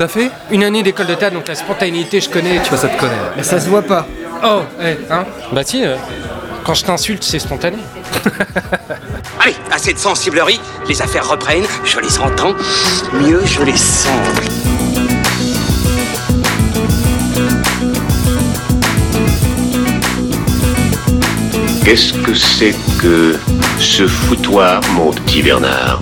T'as fait? Une année d'école de théâtre, donc la spontanéité, je connais. Tu vois, ça te connaît. Mais ça se voit pas. Oh, eh, hein? Bah si, euh, quand je t'insulte, c'est spontané. Allez, assez de sensiblerie, les affaires reprennent, je les entends, mieux je les sens. Qu'est-ce que c'est que ce foutoir, mon petit Bernard?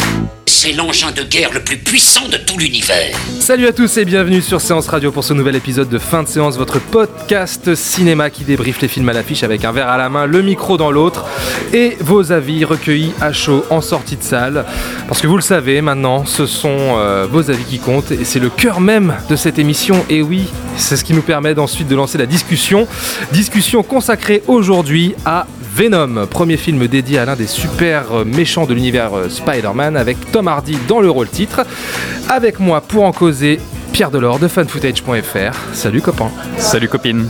L'engin de guerre le plus puissant de tout l'univers. Salut à tous et bienvenue sur Séance Radio pour ce nouvel épisode de fin de séance, votre podcast cinéma qui débriefe les films à l'affiche avec un verre à la main, le micro dans l'autre et vos avis recueillis à chaud en sortie de salle. Parce que vous le savez maintenant, ce sont euh, vos avis qui comptent et c'est le cœur même de cette émission. Et oui, c'est ce qui nous permet ensuite de lancer la discussion. Discussion consacrée aujourd'hui à Venom, premier film dédié à l'un des super euh, méchants de l'univers euh, Spider-Man avec Tom Hardy dans le rôle titre. Avec moi pour en causer Pierre Delors de fanfootage.fr. Salut copain. Salut copine.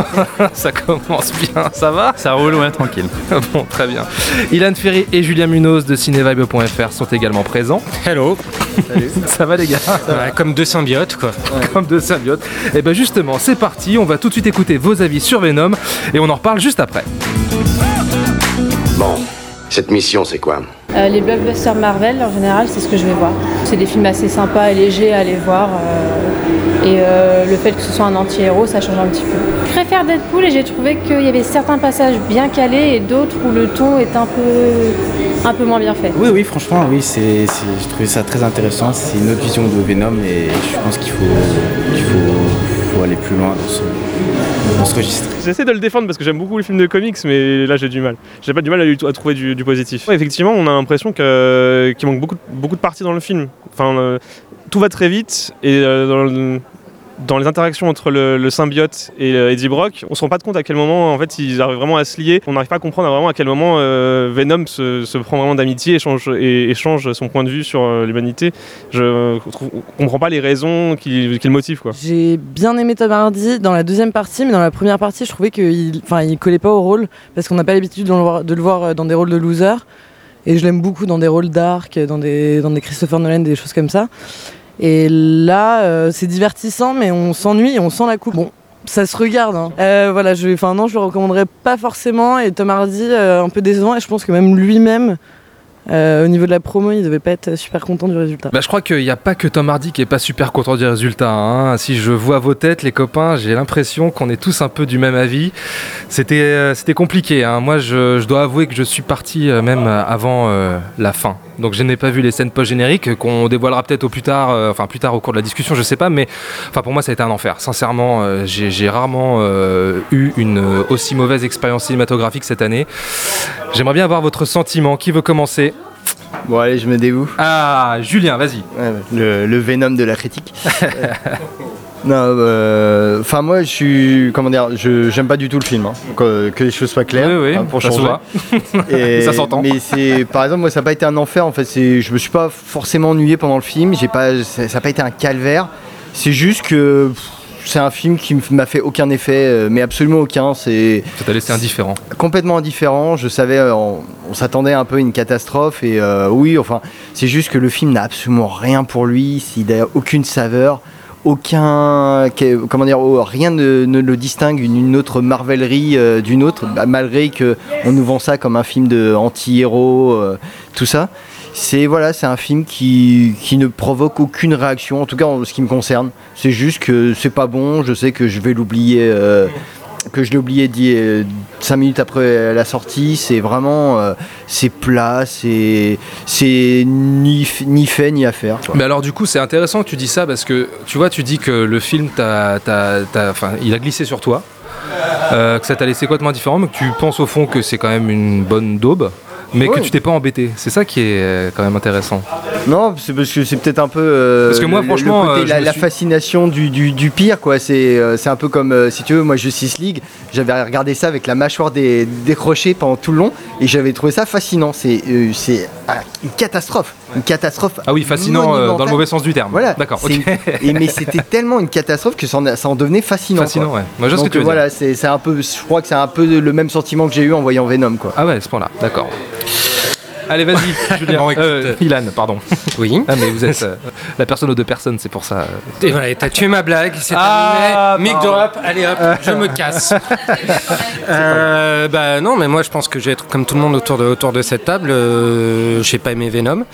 ça commence bien, ça va? Ça roule, ouais, tranquille. Bon, très bien. Ilan Ferry et Julien Munoz de cinevibe.fr sont également présents. Hello. Ça va les gars? Ouais, comme deux symbiotes, quoi. Comme deux symbiotes. Et ben justement, c'est parti, on va tout de suite écouter vos avis sur Venom et on en reparle juste après. Bon, cette mission, c'est quoi Euh, les blockbusters Marvel, en général, c'est ce que je vais voir. C'est des films assez sympas et légers à aller voir. euh, et euh, le fait que ce soit un anti-héros, ça change un petit peu. Je préfère Deadpool et j'ai trouvé qu'il y avait certains passages bien calés et d'autres où le ton est un peu, un peu moins bien fait. Oui, oui, franchement, oui, c'est, c'est- j'ai trouvé ça très intéressant. C'est une autre vision de Venom et je pense qu'il faut, qu'il faut, faut aller plus loin dans ce, registre. J'essaie de le défendre parce que j'aime beaucoup les films de comics, mais là j'ai du mal. J'ai pas du mal à, trouver du, positif. Effectivement, on a l'impression qu'il manque beaucoup de parties dans le film. Enfin, euh, tout va très vite et euh, dans, le- dans les interactions entre le, symbiote et euh, Eddie Brock, on se rend pas compte à quel moment en fait ils arrivent vraiment à se lier. On n'arrive pas à comprendre vraiment à quel moment euh, Venom se, prend vraiment d'amitié et change, son point de vue sur euh, l'humanité. Je comprends pas les raisons qui, qui le motivent quoi. J'ai bien aimé Tom Hardy dans la deuxième partie, mais dans la première partie, je trouvais qu'il enfin, il collait pas au rôle, parce qu'on n'a pas l'habitude de le voir- de le voir euh, dans des rôles de loser. Et je l'aime beaucoup dans des rôles dark, dans des, dans des Christopher Nolan, des choses comme ça. Et là, euh, c'est divertissant, mais on s'ennuie on sent la coupe. Bon, ça se regarde. hein. Euh, voilà, je, enfin non, je le recommanderais pas forcément. Et Tom Hardy, euh, un peu décevant. Et je pense que même lui-même, euh, au niveau de la promo, il devait pas être super content du résultat. Bah, je crois qu'il n'y a pas que Tom Hardy qui est pas super content du résultat. hein. Si je vois vos têtes, les copains, j'ai l'impression qu'on est tous un peu du même avis. C'était euh, c'était compliqué. hein. Moi, je, dois avouer que je suis parti euh, même avant la fin. Donc, je n'ai pas vu les scènes post-génériques qu'on dévoilera peut-être au plus tard, enfin plus tard au cours de la discussion, je sais pas. Mais pour moi, ça a été un enfer. Sincèrement, j'ai j'ai rarement eu une aussi mauvaise expérience cinématographique cette année. J'aimerais bien avoir votre sentiment. Qui veut commencer? Bon, allez, je me dévoue. Ah, Julien, vas-y. Ouais, le, le Venom de la critique. Non, euh, enfin moi je suis, comment dire, je j'aime pas du tout le film, hein. que, que les choses soient claires, Oui, oui, hein, pour ça changer. Et- Ça s'entend. Mais c'est, par exemple, moi ça n'a pas été un enfer en fait. C'est, je me suis pas forcément ennuyé pendant le film. J'ai pas, ça n'a pas été un calvaire. C'est juste que pff, c'est un film qui m'a fait aucun effet, euh, mais absolument aucun. C'est Ça t'a laissé indifférent. complètement indifférent. Je savais, euh, on, on s'attendait un peu à une catastrophe et euh, oui, enfin, c'est juste que le film n'a absolument rien pour lui. Il n'a aucune saveur. Aucun, comment dire, oh, rien ne, ne le distingue une, autre marvelerie euh, d'une autre, bah, malgré que on nous vend ça comme un film de anti-héros, euh, tout ça. C'est voilà, c'est un film qui, qui ne provoque aucune réaction, en tout cas en ce qui me concerne. C'est juste que c'est pas bon. Je sais que je vais l'oublier, euh, que je euh, cinq minutes après la sortie. C'est vraiment, euh, c'est plat, c'est ni, ni fait ni à faire. quoi. Mais alors du coup c'est intéressant que tu dis ça parce que tu vois tu dis que le film t'a- t'a- enfin, il a glissé sur toi, que ça t'a laissé complètement différent, mais que tu penses au fond que c'est quand même une bonne daube, mais que tu t'es pas embêté. C'est ça qui est euh, quand même intéressant. Non, c'est parce que c'est peut-être un peu. euh, Parce que moi, le- franchement, le côté- euh, je la, me la suis- fascination du, du- du pire, quoi. C'est euh, un peu comme, euh, si tu veux, moi, Justice League, j'avais regardé ça avec la mâchoire des, décrochée pendant tout le long et j'avais trouvé ça fascinant. C'est c'est ah, une catastrophe. Une catastrophe. Ah oui fascinant euh, dans le mauvais sens du terme. Voilà. D'accord. Une- et, mais c'était tellement une catastrophe que ça en, a- ça en devenait fascinant. Fascinant quoi. ouais. Moi je ce que tu veux voilà, c'est c'est un peu, je crois que c'est un peu le même sentiment que j'ai eu en voyant Venom, quoi. Ah ouais à ce point-là. D'accord. Allez, vas-y, Julien. Bon, écoute, Euh, Ilan, pardon. Oui. Ah, mais vous êtes euh, la personne aux deux personnes, c'est pour ça. Et voilà, t'as tué ma blague, c'est Ah, terminé. Mic drop, allez hop, je me casse. Euh, bah non, mais moi je pense que je vais être comme tout le monde autour de, autour de cette table. Euh, J'ai pas aimé Venom.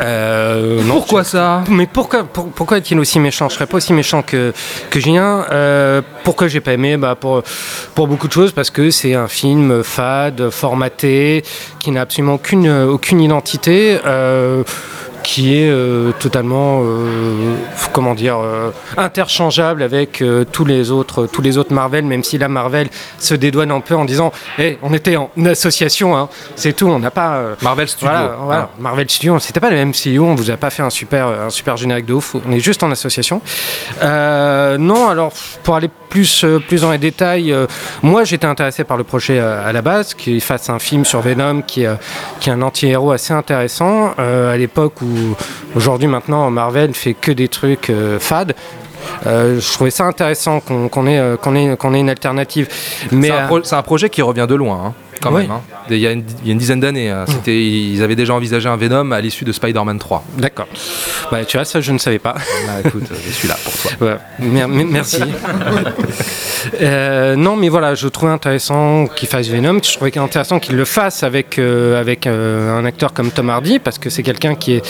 Euh, non, Pourquoi ça Mais pourquoi, pour- pourquoi est-il aussi méchant? Je serais pas aussi méchant que, que Julien. Euh, pourquoi j'ai pas aimé? Bah pour, pour beaucoup de choses, parce que c'est un film fade, formaté, qui n'a absolument aucune, aucune identité. euh, qui est euh, totalement euh, comment dire euh, interchangeable avec tous les autres tous les autres Marvel même si la Marvel se dédouane un peu en disant hey, on était en association hein, c'est tout on n'a pas Marvel Studio. voilà, voilà. hein. Marvel Studio, c'était pas le même MCU, on vous a pas fait un super, un super générique de ouf, on est juste en association. Non, alors pour aller plus, plus dans les détails, moi j'étais intéressé par le projet à la base, qu'il fasse un film sur Venom qui, est, qui est un anti-héros assez intéressant, euh, à l'époque où aujourd'hui maintenant Marvel fait que des trucs euh, fades. Euh, je trouvais ça intéressant qu'on ait, euh, ait, une alternative. Mais C'est un, pro- c'est un projet qui revient de loin, hein, quand Oui. même. hein. Il y, a une, il y a une dizaine d'années, hein. Ils avaient déjà envisagé un Venom à l'issue de Spider-Man 3. D'accord. Bah, tu vois, ça je ne savais pas. Bah, écoute, je suis là pour toi. Ouais, mer- mer- merci. Euh, non, mais voilà, je trouvais intéressant qu'il fasse Venom. Je trouvais intéressant qu'il le fasse avec, euh, avec euh, un acteur comme Tom Hardy, parce que c'est quelqu'un qui est,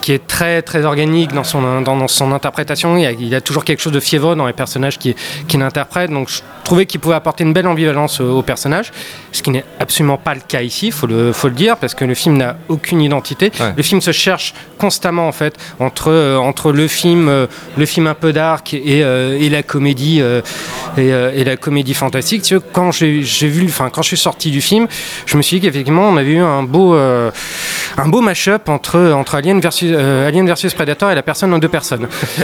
qui est très, très organique dans son, dans, dans son interprétation. Il y, a, il y a toujours quelque chose de fiévreux dans les personnages qu'il qui interprète. Donc, je trouvais qu'il pouvait apporter une belle ambivalence au, au personnage, ce qui n'est absolument pas le cas ici, il faut le, faut le dire, parce que le film n'a aucune identité. Ouais. Le film se cherche constamment, en fait, entre, euh, entre le film, euh, le film un peu dark et, euh, et la comédie euh, et, euh, et la comédie fantastique. Tu vois, quand j'ai j'ai vu, enfin, quand je suis sorti du film, je me suis dit qu'effectivement, on avait eu un beau, euh, un beau mash-up entre, entre Alien versus, euh, Alien versus Predator et la personne en deux personnes.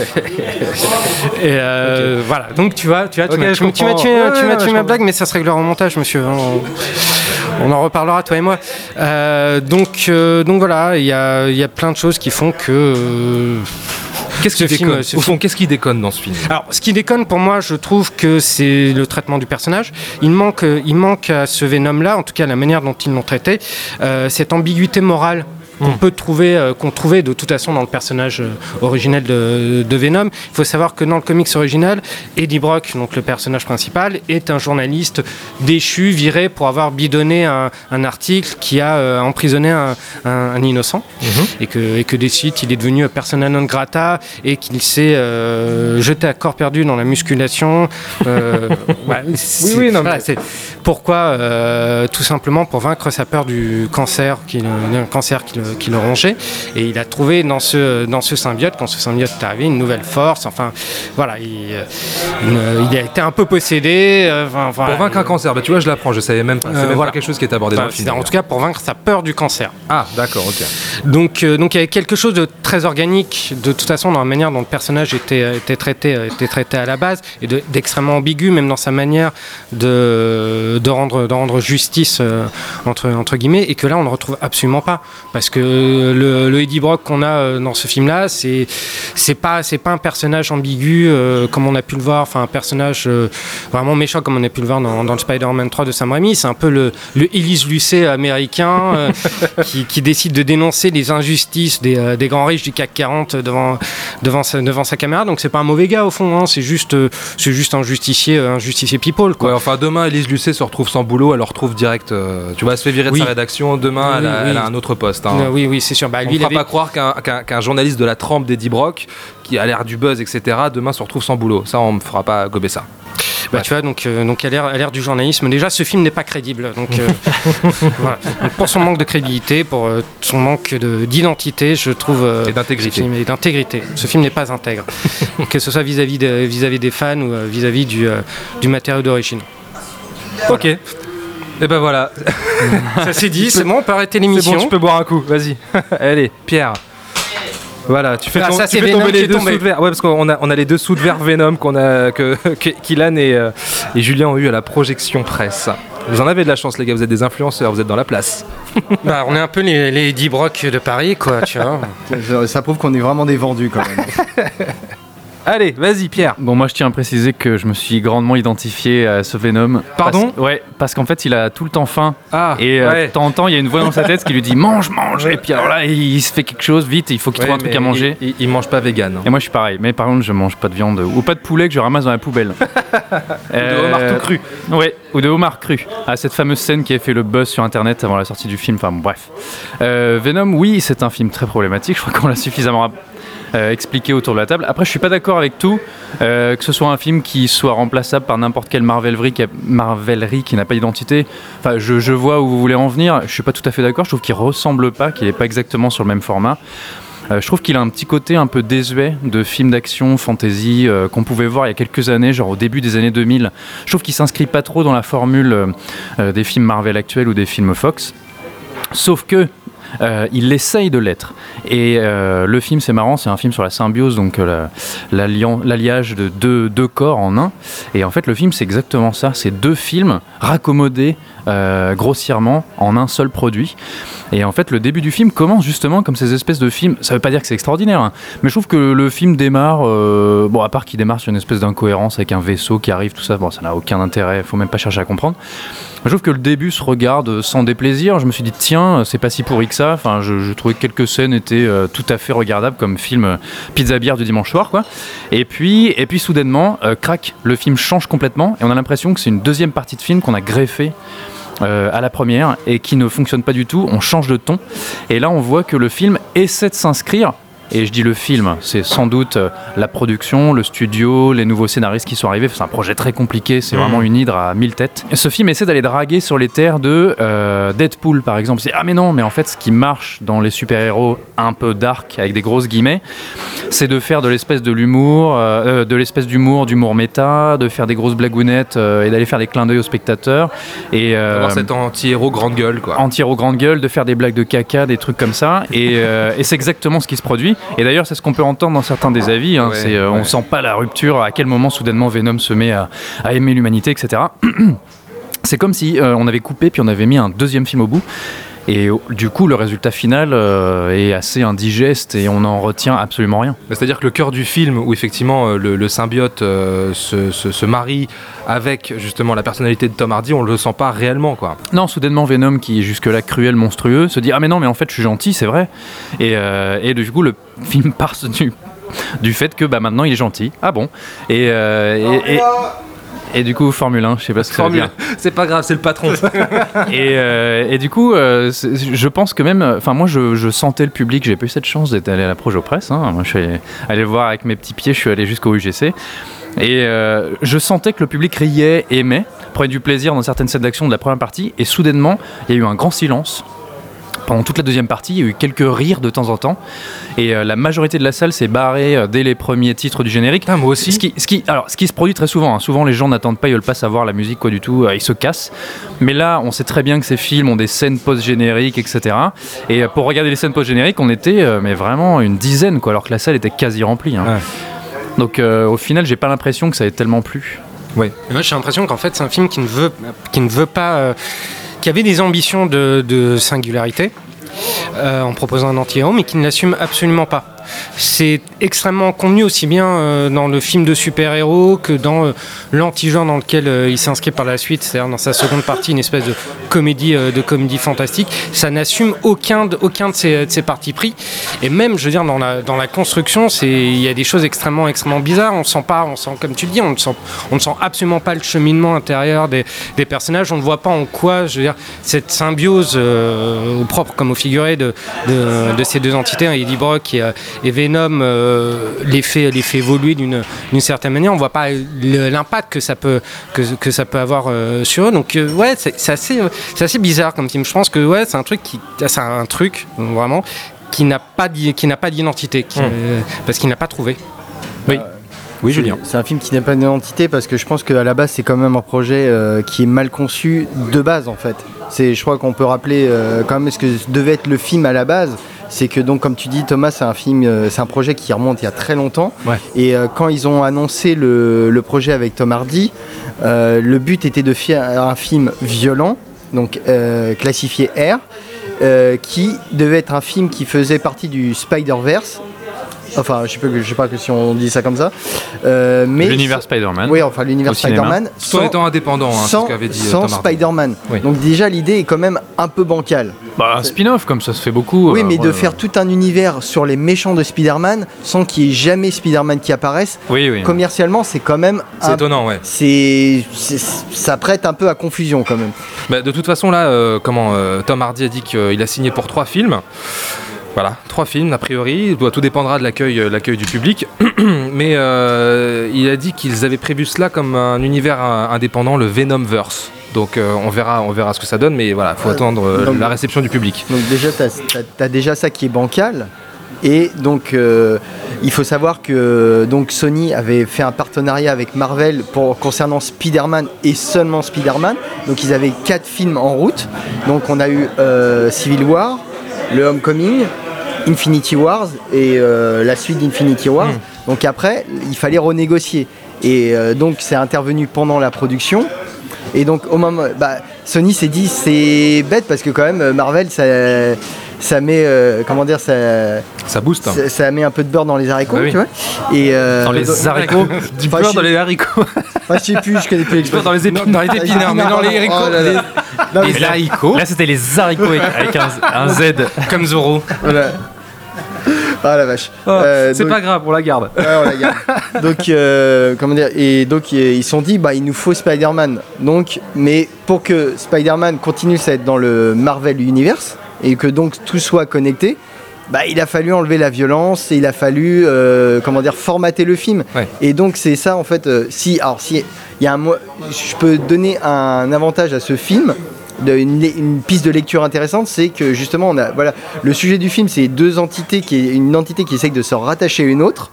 et euh, voilà. Donc tu vois, tu vois, tu m'as- tu tu tué, Ouais, tu ouais, ma blague, mais ça se réglera au montage, monsieur. On, on en reparlera, toi et moi. Euh, donc, donc voilà, il y a, il y a plein de choses qui font que. Euh, Qu'est-ce qui film- déconne Au fond, qu'est-ce qui déconne dans ce film alors, ce qui déconne pour moi, je trouve que c'est le traitement du personnage. Il manque, il manque à ce Venom-là, en tout cas la manière dont ils l'ont traité, euh, cette ambiguïté morale qu'on peut trouver, euh, qu'on trouvait de toute façon dans le personnage euh, originel de, de Venom. Il faut savoir que dans le comics original, Eddie Brock, donc le personnage principal, est un journaliste déchu, viré pour avoir bidonné un, un article qui a euh, emprisonné un, un- un innocent et que, et que des suites, il est devenu persona non grata et qu'il s'est euh, jeté à corps perdu dans la musculation. Voilà, c'est- oui, non, mais- voilà, c'est pourquoi Tout simplement pour vaincre sa peur du cancer, qui, le- un cancer qui le, qui le rongeait. Et il a trouvé dans ce, dans ce symbiote, quand ce symbiote est arrivé, une nouvelle force. Enfin, voilà, il, euh, une- il a été un peu possédé. euh, enfin, voilà. Pour vaincre un cancer, bah, tu vois, je l'apprends, je savais même pas. C'est Euh, même voilà. pas quelque chose qui est abordé Enfin, dans le film. en tout cas, pour vaincre sa peur du cancer. Ah, d'accord, ok. Donc, euh, donc il y avait quelque chose de très organique, de toute façon, dans la manière dont le personnage était, était, traité, euh, était traité à la base, et de- d'extrêmement ambigu, même dans sa manière de, de, rendre, de rendre justice, euh, entre, entre guillemets, et que là, on ne retrouve absolument pas. Parce que le, le Eddie Brock qu'on a euh, dans ce film-là, c'est c'est pas, c'est pas un personnage ambigu euh, comme on a pu le voir, enfin, un personnage euh, vraiment méchant comme on a pu le voir dans, dans le Spider-Man 3 de Sam Raimi. C'est un peu le, le Elise Lucet américain euh, qui, qui décide de dénoncer les injustices des, des grands riches du CAC 40 devant, devant, sa, devant sa caméra. Donc c'est pas un mauvais gars au fond, hein. c'est juste, c'est juste un justicier, un justicier people. Quoi. Ouais, enfin, demain, Elise Lucet se retrouve sans boulot, elle le retrouve direct. tu vois, elle se fait virer Oui. de sa rédaction. Demain, elle, a, Oui, oui. elle a un autre poste. hein. Euh, oui, oui, c'est sûr. Bah, On lui, ne il fera avait- pas croire qu'un journaliste de la trempe d'Eddie Brock, qui a l'air du buzz, etc., demain se retrouve sans boulot. Ça, on me fera pas gober ça. Bah, tu vois, donc, euh, donc à l'ère du journalisme, déjà ce film n'est pas crédible. Donc, euh, voilà. Donc, pour son manque de crédibilité, pour euh, son manque de- d'identité, je trouve. Et d'intégrité. Et d'intégrité. Ce film n'est pas intègre. que ce soit vis-à-vis de- vis-à-vis des fans ou vis-à-vis du, du matériau d'origine. Ok. Et ben voilà. Ça c'est dit, c'est bon, on peut arrêter C'est l'émission. bon, tu peux boire un coup. Vas-y. Allez, Pierre. Voilà, tu fais, Ah, ça, tu c'est fais tomber les deux sous de verre. Ouais, parce qu'on a, on a les deux sous de verre Venom qu'on a, que, que- qu'Ilan et, euh, et Julien ont eu à la projection presse. Vous en avez de la chance, les gars. Vous êtes des influenceurs, vous êtes dans la place. Bah, on est un peu les, les Eddie Brock de Paris, quoi, tu vois. Ça prouve qu'on est vraiment des vendus quand même. Allez, vas-y, Pierre. Bon, moi je tiens à préciser que je me suis grandement identifié à ce Venom. Pardon Parce- Ouais, parce qu'en fait il a tout le temps faim. Ah, Et euh, ouais. de temps en temps, il y a une voix dans sa tête qui lui dit mange, mange. Et puis alors là, il se fait quelque chose vite, il faut qu'il Ouais, trouve un truc à manger. Il, il- il mange pas vegan. hein. Et moi je suis pareil, mais par contre je mange pas de viande ou pas de poulet que je ramasse dans la poubelle. Ou de homard tout cru. Ouais, ou de homard cru. Ah, cette fameuse scène qui a fait le buzz sur internet avant la sortie du film. Enfin bon, bref. Euh, Venom, oui, c'est un film très problématique. Je crois qu'on l'a suffisamment euh, expliqué autour de la table. Après, je suis pas d'accord avec tout. Euh, que ce soit un film qui soit remplaçable par n'importe quelle marvelerie qui, a- qui n'a pas d'identité. Enfin, je, vois où vous voulez en venir. Je suis pas tout à fait d'accord. Je trouve qu'il ressemble pas, qu'il est pas exactement sur le même format. Euh, je trouve qu'il a un petit côté un peu désuet de film d'action, fantasy euh, qu'on pouvait voir il y a quelques années, genre au début des années 2000. Je trouve qu'il s'inscrit pas trop dans la formule des films Marvel actuels ou des films Fox. Sauf que euh, il essaye de l'être. Et euh, le film, c'est marrant, c'est un film sur la symbiose, donc euh, l'alliage de deux, corps en un. Et en fait, le film, c'est exactement ça. C'est deux films raccommodés grossièrement en un seul produit. Et en fait, le début du film commence justement comme ces espèces de films. Ça veut pas dire que c'est extraordinaire, hein, mais je trouve que le film démarre. bon, à part qu'il démarre sur une espèce d'incohérence avec un vaisseau qui arrive, tout ça, bon, ça n'a aucun intérêt, faut même pas chercher à comprendre. Je trouve que le début se regarde sans déplaisir. Je me suis dit, tiens, c'est pas si pourri que ça. Je, trouvais que quelques scènes étaient euh, tout à fait regardables comme film euh, pizza bière du dimanche soir, quoi. Et puis, et puis soudainement, euh, crac, le film change complètement et on a l'impression que c'est une deuxième partie de film qu'on a greffée à la première et qui ne fonctionne pas du tout. On change de ton. Et là, on voit que le film essaie de s'inscrire. Et je dis le film, c'est sans doute euh, la production, le studio, les nouveaux scénaristes qui sont arrivés. C'est un projet très compliqué, c'est Mhm. vraiment une hydre à mille têtes. Et ce film essaie d'aller draguer sur les terres de euh, Deadpool, par exemple. C'est ah mais non, mais en fait, ce qui marche dans les super-héros un peu dark, avec des grosses guillemets, c'est de faire de l'espèce de l'humour, euh, de l'espèce d'humour, d'humour méta, de faire des grosses blagounettes euh, et d'aller faire des clins d'œil aux spectateurs. Et Avoir cet anti-héros grande gueule, quoi. anti-héros grande gueule, de faire des blagues de caca, des trucs comme ça. Et, et c'est exactement ce qui se produit. Et d'ailleurs, c'est ce qu'on peut entendre dans certains des avis. hein. Ouais, c'est, euh, ouais. On sent pas la rupture, à quel moment soudainement Venom se met à, à aimer l'humanité, etc. c'est comme si euh, on avait coupé puis on avait mis un deuxième film au bout. Et du coup, le résultat final euh, est assez indigeste et on n'en retient absolument rien. C'est-à-dire que le cœur du film, où effectivement euh, le, le symbiote euh, se, se- se marie avec justement la personnalité de Tom Hardy, on le sent pas réellement, quoi. Non, soudainement Venom, qui est jusque-là cruel, monstrueux, se dit Ah, mais non, mais en fait, je suis gentil, c'est vrai. Et, euh, et du coup, le film part du, du fait que bah, maintenant il est gentil. Ah bon? Et, euh, et, et- et du coup, Formule 1, je sais pas ce que ça veut Formule, dire. c'est pas grave, c'est le patron. Et, euh, et du coup, euh, c'est- je pense que même, enfin moi je, je sentais le public, j'ai pas eu cette chance d'être allé à la Projo Presse, hein. moi je suis allé, voir avec mes petits pieds, je suis allé jusqu'au UGC, et euh, je sentais que le public riait, aimait, prenait du plaisir dans certaines scènes d'action de la première partie, et soudainement, il y a eu un grand silence. Pendant toute la deuxième partie, il y a eu quelques rires de temps en temps, et euh, la majorité de la salle s'est barrée euh, dès les premiers titres du générique. Putain, moi aussi. Ce qui, ce qui- alors, ce qui se produit très souvent, hein. souvent les gens n'attendent pas, ils veulent pas savoir la musique, quoi du tout, euh, ils se cassent. Mais là, on sait très bien que ces films ont des scènes post-génériques, etc. Et euh, pour regarder les scènes post-génériques, on était euh, mais vraiment une dizaine, quoi, alors que la salle était quasi remplie. hein. Donc euh, au final, j'ai pas l'impression que ça ait tellement plu. Et moi, j'ai l'impression qu'en fait, c'est un film qui ne veut, qui ne veut pas, euh, qui avait des ambitions de, singularité euh, en proposant un anti-héros, mais qui ne l'assume absolument pas. C'est extrêmement contenu aussi bien euh, dans le film de super-héros que dans euh, l'anti-genre dans lequel euh, il s'inscrit par la suite, c'est-à-dire dans sa seconde partie, une espèce de comédie, de comédie fantastique. Ça n'assume aucun de, aucun de ses, de ses partis pris. Et même, je veux dire, dans la, dans la construction, il y a des choses extrêmement, extrêmement bizarres. On sent pas, on sent, comme tu le dis, on ne sent, on ne sent absolument pas le cheminement intérieur des, des personnages. On ne voit pas en quoi, je veux dire, cette symbiose au propre comme au figuré de, de, de ces deux entités, hein, Eddie Brock et, et Venom, euh, les, fait, les fait évoluer d'une, certaine manière. On ne voit pas l'impact que ça peut, que, que ça peut avoir euh, sur eux. Donc, euh, ouais, c'est, assez, euh, c'est assez bizarre comme film. Je pense que ouais, c'est un truc qui, c'est un truc vraiment qui n'a pas, d'i- qui n'a pas d'identité, Hmm. euh, parce qu'il n'a pas trouvé. Oui. Oui, Julien. C'est un film qui n'a pas d'identité parce que je pense qu'à la base c'est quand même un projet euh, qui est mal conçu de base en fait. C'est, je crois qu'on peut rappeler euh, quand même ce que devait être le film à la base. C'est que donc comme tu dis Thomas, c'est un film, euh, c'est un projet qui remonte il y a très longtemps. Ouais. Et euh, quand ils ont annoncé le, le projet avec Tom Hardy, euh, le but était de faire un film violent, donc euh, classifié R, qui devait être un film qui faisait partie du Spider-Verse Enfin, je sais pas, je sais pas que si on dit ça comme ça. Euh, mais L'univers Spider-Man. Oui, enfin l'univers. Spider-Man. Tout en étant indépendant, hein, sans, ce qu'avait dit euh, sans. Spider-Man. Oui. Donc déjà l'idée est quand même un peu bancale. Bah, un spin-off, comme ça se fait beaucoup. Oui, euh, mais de ouais, faire tout un univers sur les méchants de Spider-Man sans qu'il y ait jamais Spider-Man qui apparaisse, Oui, oui. commercialement c'est quand même C'est étonnant, ouais. c'est c'est- ça prête un peu à confusion quand même. Bah, de toute façon, là, euh, comment euh, Tom Hardy a dit qu'il a signé pour trois films. Voilà, trois films a priori. Doit- Tout dépendra de l'accueil, euh, l'accueil du public. Mais euh, il a dit qu'ils avaient prévu cela comme un univers euh, indépendant, le Venomverse. Donc euh, on verra, on verra ce que ça donne. Mais voilà, faut attendre donc- la réception du public. Donc déjà, tu as, déjà ça qui est bancal. Et donc, euh, il faut savoir que donc Sony avait fait un partenariat avec Marvel pour, concernant Spider-Man et seulement Spider-Man. Donc, ils avaient quatre films en route. Donc, on a eu euh, Civil War, le Homecoming, Infinity Wars et euh, la suite d'Infinity Wars. Donc, après, il fallait renégocier. Et euh, donc, c'est intervenu pendant la production. Et donc au moment, bah, Sony s'est dit c'est bête parce que quand même Marvel ça, ça met euh, comment dire ça, Ça booste. hein. ça, ça met un peu de beurre dans les haricots, Bah oui. tu vois. Et euh, Dans les haricots. Du beurre je- dans les haricots. Enfin, je sais plus, je connais plus l'expression. dans les épines. Dans les épinards, mais non, les haricots. Oh là là. Non, Les haricots. Là, c'était les haricots avec, avec un, un Z. Comme Zoro. voilà. Ah la vache. Euh, c'est donc- pas grave, on la garde. Ouais, on la garde. donc, euh, comment dire Et donc, ils se sont dit, bah, il nous faut Spider-Man. Donc, mais pour que Spider-Man continue à être dans le Marvel Universe et que donc tout soit connecté, bah, il a fallu enlever la violence et il a fallu, euh, comment dire, formater le film. Ouais. Et donc, c'est ça, en fait. euh, si, alors, si il y a un, je peux donner un avantage à ce film. de- une, une piste de lecture intéressante, c'est que justement, on a, voilà, le sujet du film, c'est deux entités, qui est une entité qui essaye de se rattacher à une autre.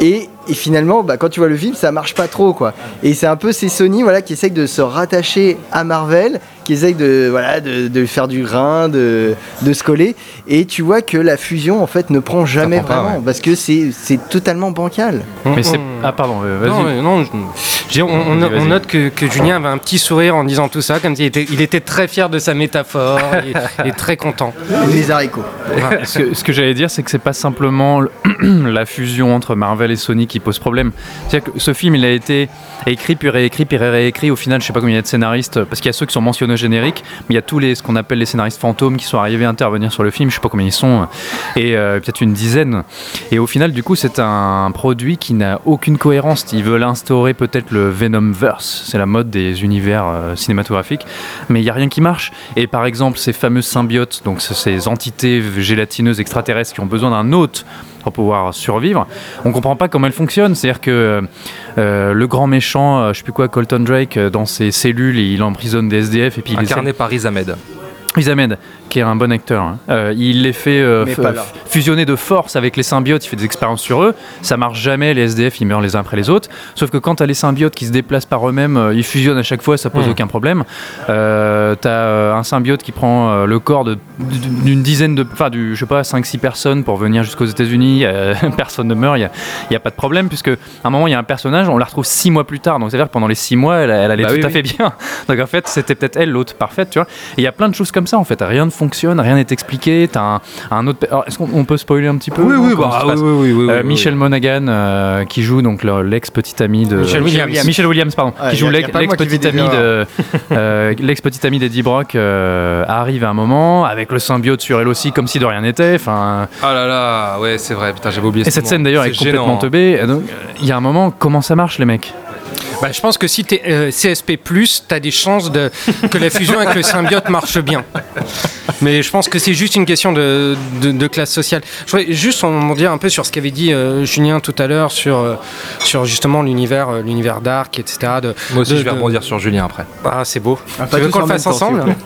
Et, et finalement, bah, quand tu vois le film, ça marche pas trop, quoi. Et c'est un peu ces Sony, voilà, qui essayent de se rattacher à Marvel, qui essayent de, voilà, de, de faire du grain, de, de se coller. Et tu vois que la fusion, en fait, ne prend jamais prend pas, vraiment, ouais. parce que c'est c'est totalement bancal. Mais c'est. On- Ah, pardon, euh, vas-y. Non, mais non, je- je dis, on, note que, que Julien avait un petit sourire en disant tout ça, comme s'il était, il était très fier de sa métaphore et, et très content. Les haricots. ce que, ce que j'allais dire, c'est que c'est pas simplement le- la fusion entre Marvel et Sony qui pose problème. C'est-à-dire que ce film, il a été écrit, puis réécrit, puis réécrit. Au final, je sais pas combien il y a de scénaristes, parce qu'il y a ceux qui sont mentionnés au générique, mais il y a tous les, ce qu'on appelle les scénaristes fantômes qui sont arrivés à intervenir sur le film. Je sais pas combien ils sont, et euh, peut-être une dizaine. Et au final, du coup, c'est un produit qui n'a aucune cohérence. Ils veulent instaurer peut-être le Venomverse, c'est la mode des univers euh, cinématographiques, mais il y a rien qui marche. Et par exemple, ces fameux symbiotes, donc ce- ces entités gélatineuses extraterrestres qui ont besoin d'un hôte pour pouvoir survivre, on comprend pas comment elles fonctionnent. C'est-à-dire que euh, le grand méchant, euh, je sais plus quoi, Colton Drake, euh, dans ses cellules, il emprisonne des SDF et puis il essaie- par Riz Ahmed. Riz Ahmed, qui est un bon acteur, hein. Euh, il les fait euh, fusionner de force avec les symbiotes, il fait des expériences sur eux, ça marche jamais, les SDF ils meurent les uns après les autres, sauf que quand t'as les symbiotes qui se déplacent par eux-mêmes, euh, ils fusionnent à chaque fois, ça pose Hmm. aucun problème. T'as un symbiote qui prend le corps d'une dizaine de, enfin du, je sais pas, 5-6 personnes pour venir jusqu'aux États-Unis, personne ne meurt, il n'y a, y a pas de problème, puisque à un moment il y a un personnage, on la retrouve 6 mois plus tard, donc c'est-à-dire que pendant les 6 mois, elle, elle allait Bah tout oui, à oui. fait bien. Donc en fait, c'était peut-être elle l'autre parfaite, tu vois. Il y a plein de choses comme ça en fait. Rien ne fonctionne, rien n'est expliqué. T'as un, un autre. Est-ce qu'on on peut spoiler un petit peu comment ça se passe oui, oui, Euh, Michel Monaghan euh, qui joue donc le- l'ex-petit ami de Michel Williams. Michel Williams pardon Ouais, qui joue l'ex- pas moi qui l'ex-petit vais ami des de euh, l'ex-petit ami d'Eddie Brock euh, arrive à un moment avec le symbiote sur elle aussi comme si de rien n'était enfin Ah là là, ouais, c'est vrai, putain, j'avais oublié et ce cette moment. scène d'ailleurs est complètement gênant. hein. teubée donc il y a un moment comment ça marche les mecs? Bah, je pense que si tu es CSP, tu as des chances de, que la fusion avec le symbiote marche bien. Mais je pense que c'est juste une question de, de- de classe sociale. Je voudrais juste en dire un peu sur ce qu'avait dit euh, Julien tout à l'heure sur, euh, sur justement l'univers euh, l'univers dark, etc. De, Moi aussi, de- je vais de- rebondir sur Julien après. Ah, c'est beau. Ah, tu veux qu'on le fasse temps, ensemble.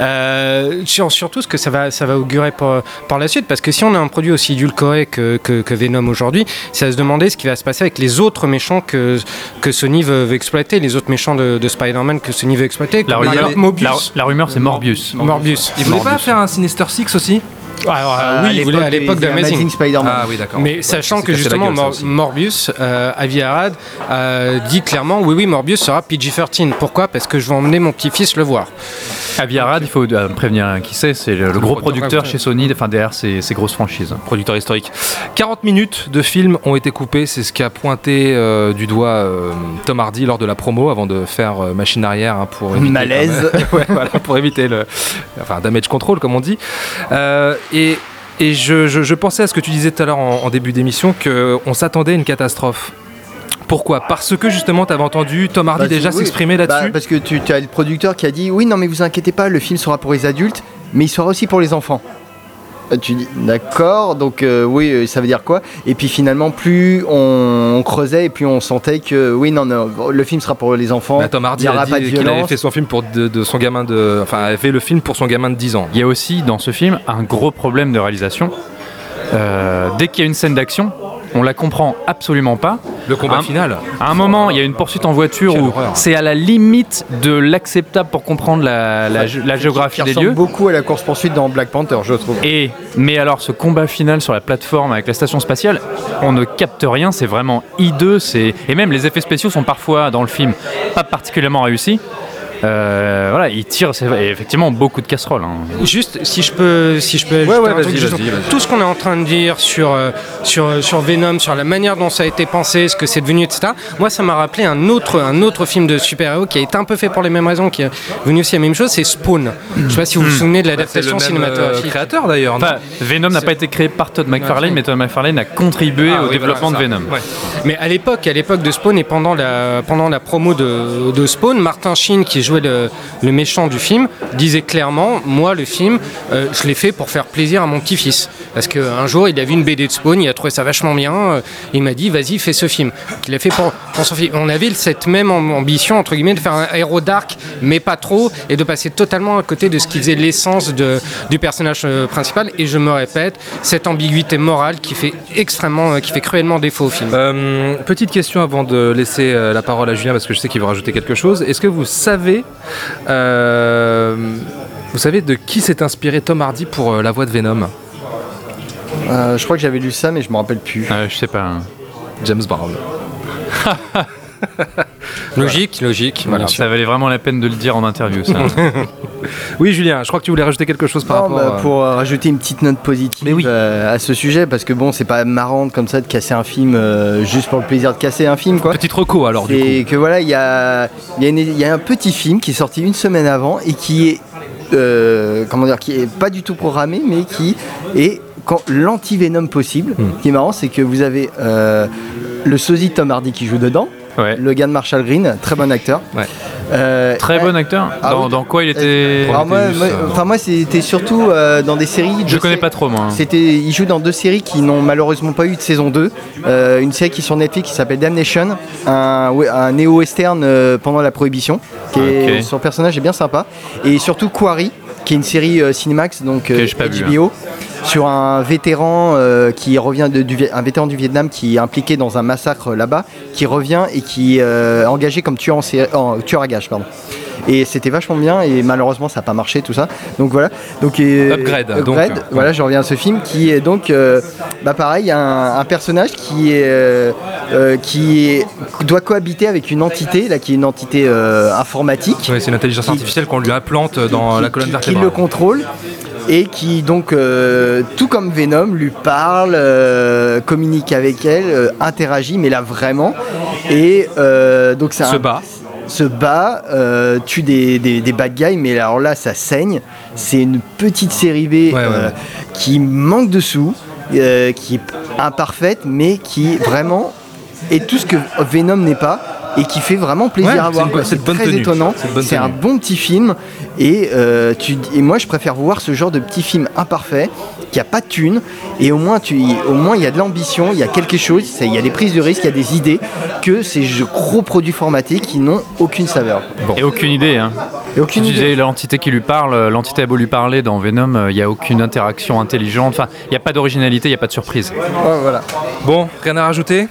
Euh, sur, Surtout ce que ça va, ça va augurer par, par la suite, parce que si on a un produit aussi édulcoré que, que, que Venom aujourd'hui, c'est à se demander ce qui va se passer avec les autres méchants que, que Sony veut, veut exploiter, les autres méchants de, de Spider-Man que Sony veut exploiter. la rumeur, d'ailleurs Mobius. la- la rumeur, c'est Morbius Morbius. Il voulait pas faire un Sinister Six aussi? Alors, euh, À oui, il voulait à l'époque d'Amazing. Spider-Man. Ah oui, d'accord. Mais Ouais, sachant que justement gueule, Mor-. Morbius, euh, Avi Arad, euh, dit clairement oui oui Morbius sera PG-13. Pourquoi? Parce que je vais emmener mon petit-fils le voir. Avi Arad, il faut euh, prévenir qui c'est, c'est le, le gros producteur chez Sony, enfin derrière ces, ces grosses franchises. producteur historique. 40 minutes de film ont été coupées, c'est ce qu'a pointé euh, du doigt euh, Tom Hardy lors de la promo avant de faire euh, machine arrière hein, pour éviter, Malaise. Ouais, voilà, pour éviter le enfin, damage control comme on dit. Euh, et et je, je- je pensais à ce que tu disais tout à l'heure en, en début d'émission qu'on s'attendait à une catastrophe. Pourquoi? Parce que justement, tu avais entendu Tom Hardy Bah, déjà oui. s'exprimer Bah, là-dessus. Parce que tu, tu as le producteur qui a dit oui, non, mais vous inquiétez pas, le film sera pour les adultes, mais il sera aussi pour les enfants. Euh, Tu dis d'accord, donc euh, oui, euh, ça veut dire quoi? Et puis finalement, plus on, on creusait et plus on sentait que oui, non, non, le film sera pour les enfants. Tom Hardy il n'y a aura pas de dit qu'il avait fait son film pour de, de son gamin de, enfin, avait fait le film pour son gamin de 10 ans. Il y a aussi dans ce film un gros problème de réalisation. Euh, dès qu'il y a une scène d'action, on la comprend absolument pas. Le combat Un- final. À un moment, il y a une poursuite en voiture où c'est à la limite de l'acceptable pour comprendre la, la, gé- la géographie qui des ressemble lieux. beaucoup à la course poursuite dans Black Panther, je trouve. Et, mais alors, ce combat final sur la plateforme avec la station spatiale, on ne capte rien, c'est vraiment hideux. c'est- Et même les effets spéciaux sont parfois, dans le film, pas particulièrement réussis. Euh, voilà, il tire effectivement beaucoup de casseroles. hein. Juste, si je peux, si je peux ouais, un truc, juste- tout ce qu'on est en train de dire sur, euh, sur, sur Venom, sur la manière dont ça a été pensé, ce que c'est devenu, etc. Moi, ça m'a rappelé un autre, un autre film de super-héros qui a été un peu fait pour les mêmes raisons, qui est venu aussi la même chose, c'est Spawn. Je sais pas si vous vous souvenez de Bah, c'est le l'adaptation même euh, cinématographique. créateur d'ailleurs. Enfin, Venom n'a pas été créé par Todd McFarlane, mais Todd McFarlane a contribué Ah au oui, développement voilà, de. Venom. Ouais. Mais à l'époque, à l'époque de Spawn et pendant la, pendant la promo de, de Spawn, Martin Sheen, qui le méchant du film, disait clairement Moi, le film, euh, je l'ai fait pour faire plaisir à mon petit-fils. Parce qu'un jour, il a vu une BD de Spawn, il a trouvé ça vachement bien. euh, il m'a dit Vas-y, fais ce film. Il a fait pour, son. On avait cette même am- ambition, entre guillemets, de faire un héros dark, mais pas trop, et de passer totalement à côté de ce qui faisait l'essence du personnage euh, principal. Et je me répète, cette ambiguïté morale qui fait extrêmement, euh, qui fait cruellement défaut au film. Petite question avant de laisser la parole à Julien parce que je sais qu'il veut rajouter quelque chose. Est-ce que vous savez, vous savez de qui s'est inspiré Tom Hardy pour la voix de Venom? Euh, je crois que j'avais lu ça, mais je me rappelle plus. Euh, je sais pas. hein. James Brown. Logique, logique. Voilà, ça valait vraiment la peine de le dire en interview. Ça. Oui, Julien, je crois que tu voulais rajouter quelque chose par Non, rapport. bah, à- pour euh, rajouter une petite note positive euh, à ce sujet, parce que bon, c'est pas marrant comme ça de casser un film euh, juste pour le plaisir de casser un film, quoi. Petite reco alors du coup. Et que voilà, il y a, il y, a une- il y a un petit film qui est sorti une semaine avant et qui est, euh, comment dire, qui est pas du tout programmé, mais qui est quand l'anti-venom possible. Hmm. Ce qui est marrant, c'est que vous avez euh, le sosie Tom Hardy qui joue dedans, Ouais. le gars de Marshall Green, très bon acteur. Ouais. Euh, Très bon acteur. Ah dans, oui. dans quoi il était alors moi, moi- enfin moi c'était surtout euh, dans des séries. Je de connais sé- pas trop moi. C'était, il joue dans deux séries qui n'ont malheureusement pas eu de saison 2. Euh, une série qui est sur Netflix qui s'appelle Damnation, un, néo-western euh, pendant la prohibition. Qui est, Ok. son personnage est bien sympa. Et surtout Quarry, qui est une série euh, Cinemax, donc euh, Ok, j'ai pas vu, HBO, sur un vétéran euh, qui revient de- du, un vétéran du Vietnam qui est impliqué dans un massacre là-bas, qui revient et qui est euh, engagé comme tueur, en série- en- tueur à gage. Pardon. Et c'était vachement bien et malheureusement ça n'a pas marché tout ça. Donc voilà. Donc, euh, Upgrade, donc. Upgrade, voilà, je reviens à ce film qui est donc, euh, bah pareil, un, un personnage qui est, euh, qui est- doit cohabiter avec une entité, là, qui est une entité euh, informatique, Ouais, c'est une intelligence Qui- artificielle qu'on lui implante dans qui- la colonne qui- qui vertébrale. le contrôle et qui donc, euh, tout comme Venom, lui parle, euh, communique avec elle, euh, interagit, mais là vraiment. Et donc c'est Se un- bat. se bat, euh, tue des, des, des bad guys, mais alors là, ça saigne. C'est une petite série B Ouais, ouais, euh, ouais. qui manque de sous, euh, qui est imparfaite, mais qui vraiment est tout ce que Venom n'est pas et qui fait vraiment plaisir Ouais, à voir. c'est C'est une bonne très tenue. étonnant. C'est une bonne C'est un bon petit film et, euh, tu, et moi je préfère voir ce genre de petit film imparfait qui a pas de thune et au moins tu, au moins il y a de l'ambition, il y a quelque chose, il y a des prises de risque, il y a des idées que ces jeux- gros produits informatiques qui n'ont aucune saveur. Et aucune idée. Hein. Et aucune tu idée. disais l'entité qui lui parle, euh, l'entité a beau lui parler dans Venom, euh, il n'y a aucune interaction intelligente. Enfin, il n'y a pas d'originalité, il n'y a pas de surprise. Ouais, voilà. Bon, rien à rajouter?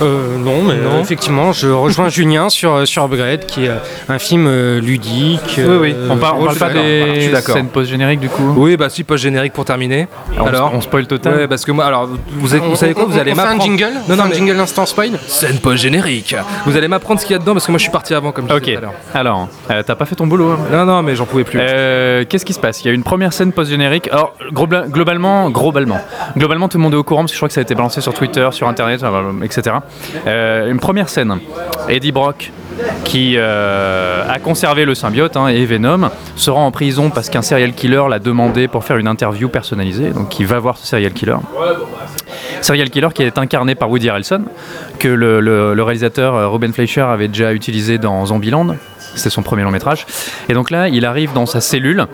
Euh, non, mais Non. euh, effectivement, je rejoins Julien sur, sur Upgrade, qui est euh, un film euh, ludique. Oui, oui. euh, On parle, on parle pas des scènes post-génériques du coup Oui, bah si, post-générique pour terminer. on, Alors on spoil total Ouais, parce que moi, alors, vous, on- vous savez quoi on- Vous allez fait un m'apprendre. jingle Non, On non, un jingle instant spoil Scène post-générique. Vous allez m'apprendre ce qu'il y a dedans parce que moi je suis parti avant, comme je Ok, disais tout à l'heure. alors, euh, t'as pas fait ton boulot hein Non, non, mais j'en pouvais plus. Euh, Qu'est-ce qui se passe? Il y a une première scène post-générique. Alors, globa- globalement, globalement, globalement, tout le monde est au courant parce que je crois que ça a été balancé sur Twitter, sur Internet, euh, Euh, une première scène. Eddie Brock, qui euh, a conservé le symbiote hein, et Venom, se rend en prison parce qu'un serial killer l'a demandé pour faire une interview personnalisée. Donc, il va voir ce serial killer. Serial killer qui est incarné par Woody Harrelson, que le, réalisateur euh, Ruben Fleischer avait déjà utilisé dans Zombieland. C'était son premier long métrage. Et donc là, il arrive dans sa cellule.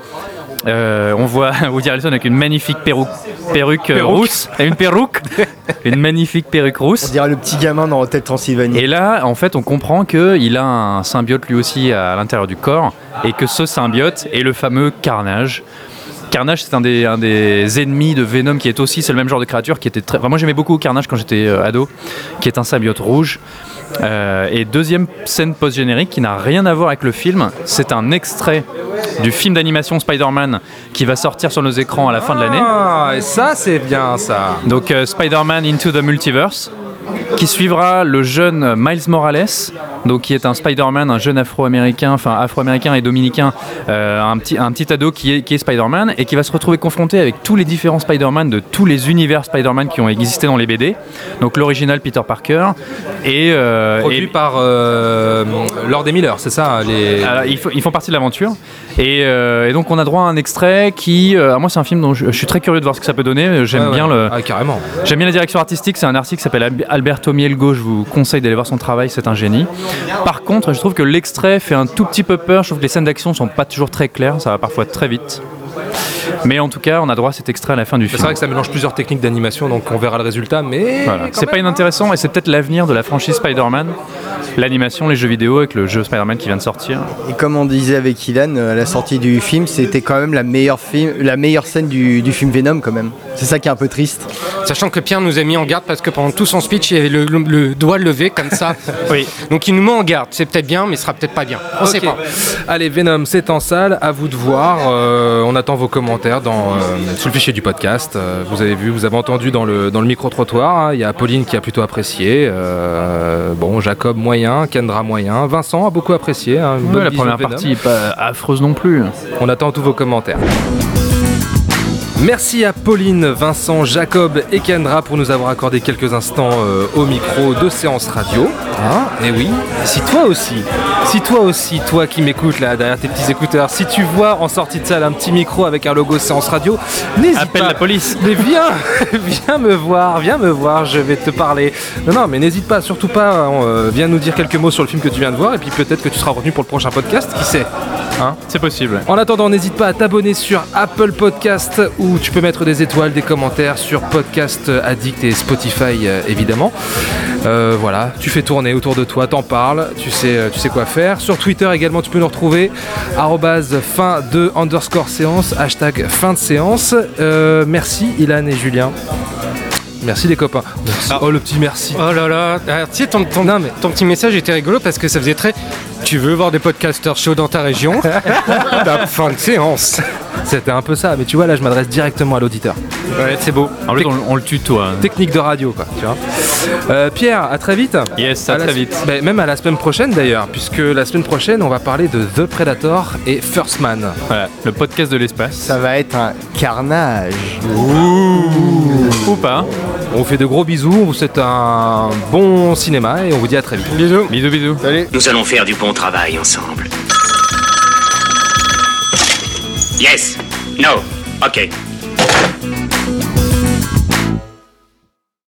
Euh, on voit Woody Harrelson avec une magnifique perruque, perruque, euh, Perruque. rousse. Une perruque Une magnifique perruque On rousse. dirait le petit gamin dans Hôtel Transylvanie. Et là, en fait, on comprend qu'il a un symbiote lui aussi à l'intérieur du corps et que ce symbiote est le fameux Carnage. Carnage, c'est un des, un des ennemis de Venom qui est aussi, c'est le même genre de créature qui était très. enfin, moi, j'aimais beaucoup Carnage quand j'étais euh, ado, qui est un symbiote rouge. Euh, et deuxième scène post-générique qui n'a rien à voir avec le film, c'est un extrait du film d'animation Spider-Man qui va sortir sur nos écrans à la fin de l'année. Ah, et ça, c'est bien ça. Donc euh, Spider-Man Into the Multiverse, qui suivra le jeune Miles Morales, donc qui est un Spider-Man, un jeune afro-américain, enfin afro-américain et dominicain, euh, un, petit, un petit ado qui est, qui est Spider-Man et qui va se retrouver confronté avec tous les différents Spider-Man de tous les univers Spider-Man qui ont existé dans les BD. Donc l'original Peter Parker et... euh, Produit et- par euh, Lord et Miller, c'est ça les... alors, ils, font, ils font partie de l'aventure. Et, euh, et donc, on a droit à un extrait qui. euh, moi, c'est un film dont je, je suis très curieux de voir ce que ça peut donner. J'aime bien ouais. le. Ah, carrément. J'aime bien la direction artistique, c'est un artiste qui s'appelle Al- Alberto Mielgo, je vous conseille d'aller voir son travail, c'est un génie. Par contre, je trouve que l'extrait fait un tout petit peu peur, je trouve que les scènes d'action sont pas toujours très claires, ça va parfois très vite. Mais en tout cas, on a droit à cet extrait à la fin du C'est film. vrai que ça mélange plusieurs techniques d'animation, donc on verra le résultat, mais. Voilà. C'est pas même, inintéressant et c'est peut-être l'avenir de la franchise Spider-Man, l'animation, les jeux vidéo avec le jeu Spider-Man qui vient de sortir. Et comme on disait avec Ilan, euh, à la sortie du film, c'était quand même la meilleure, film, la meilleure scène du, du film Venom quand même. C'est ça qui est un peu triste. Sachant que Pierre nous a mis en garde parce que pendant tout son speech, il avait le, le- le doigt levé comme ça. Oui. Donc il nous met en garde. C'est peut-être bien, mais ce sera peut-être pas bien. On sait pas. Allez, Venom, c'est en salle, à vous de voir. Euh, on attend vos commentaires dans, euh, sur le fichier du podcast. Euh, vous avez vu, vous avez entendu dans le, dans le micro-trottoir. hein, Il y a Pauline qui a plutôt apprécié. Euh, bon, Jacob moyen, Kendra moyen. Vincent a beaucoup apprécié. hein, une Ouais, bonne la première partie pas affreuse non plus. On attend tous vos commentaires. Merci à Pauline, Vincent, Jacob et Kendra pour nous avoir accordé quelques instants euh, au micro de séance radio. Hein et oui, si toi aussi, si toi aussi, toi qui m'écoutes là derrière tes petits écouteurs, si tu vois en sortie de salle un petit micro avec un logo séance radio, n'hésite Appelle pas. la police. Mais viens, viens me voir, viens me voir, je vais te parler. Non, non, mais n'hésite pas, surtout pas, euh, viens nous dire quelques mots sur le film que tu viens de voir et puis peut-être que tu seras retenu pour le prochain podcast, qui sait hein C'est possible. en attendant, n'hésite pas à t'abonner sur Apple Podcast où tu peux mettre des étoiles, des commentaires sur Podcast Addict et Spotify euh, évidemment. Euh, voilà, tu fais tourner autour de toi, t'en parles, tu sais, euh, tu sais quoi faire. Sur Twitter également, tu peux nous retrouver fin de underscore séance, hashtag fin de séance. Euh, merci Ilan et Julien. Merci les copains. Merci. Oh le petit merci. Oh là là. Ah, tu sais, ton, ton- Non, mais- ton petit message était rigolo parce que ça faisait très. Tu veux voir des podcasters chauds dans ta région? Fin de séance. C'était un peu ça, mais tu vois là je m'adresse directement à l'auditeur. Ouais, c'est beau. En plus, on, on le tutoie. Technique de radio quoi, tu vois. Euh, Pierre, à très vite. Yes, à très vite. bah, même à la semaine prochaine d'ailleurs, puisque la semaine prochaine on va parler de The Predator et First Man. Voilà, le podcast de l'espace. Ça va être un carnage. Ou pas. On vous fait de gros bisous, on vous souhaite un bon cinéma et on vous dit à très vite. Bisous. Bisous, bisous. Nous allons faire du bon travail ensemble. Yes. No. Ok.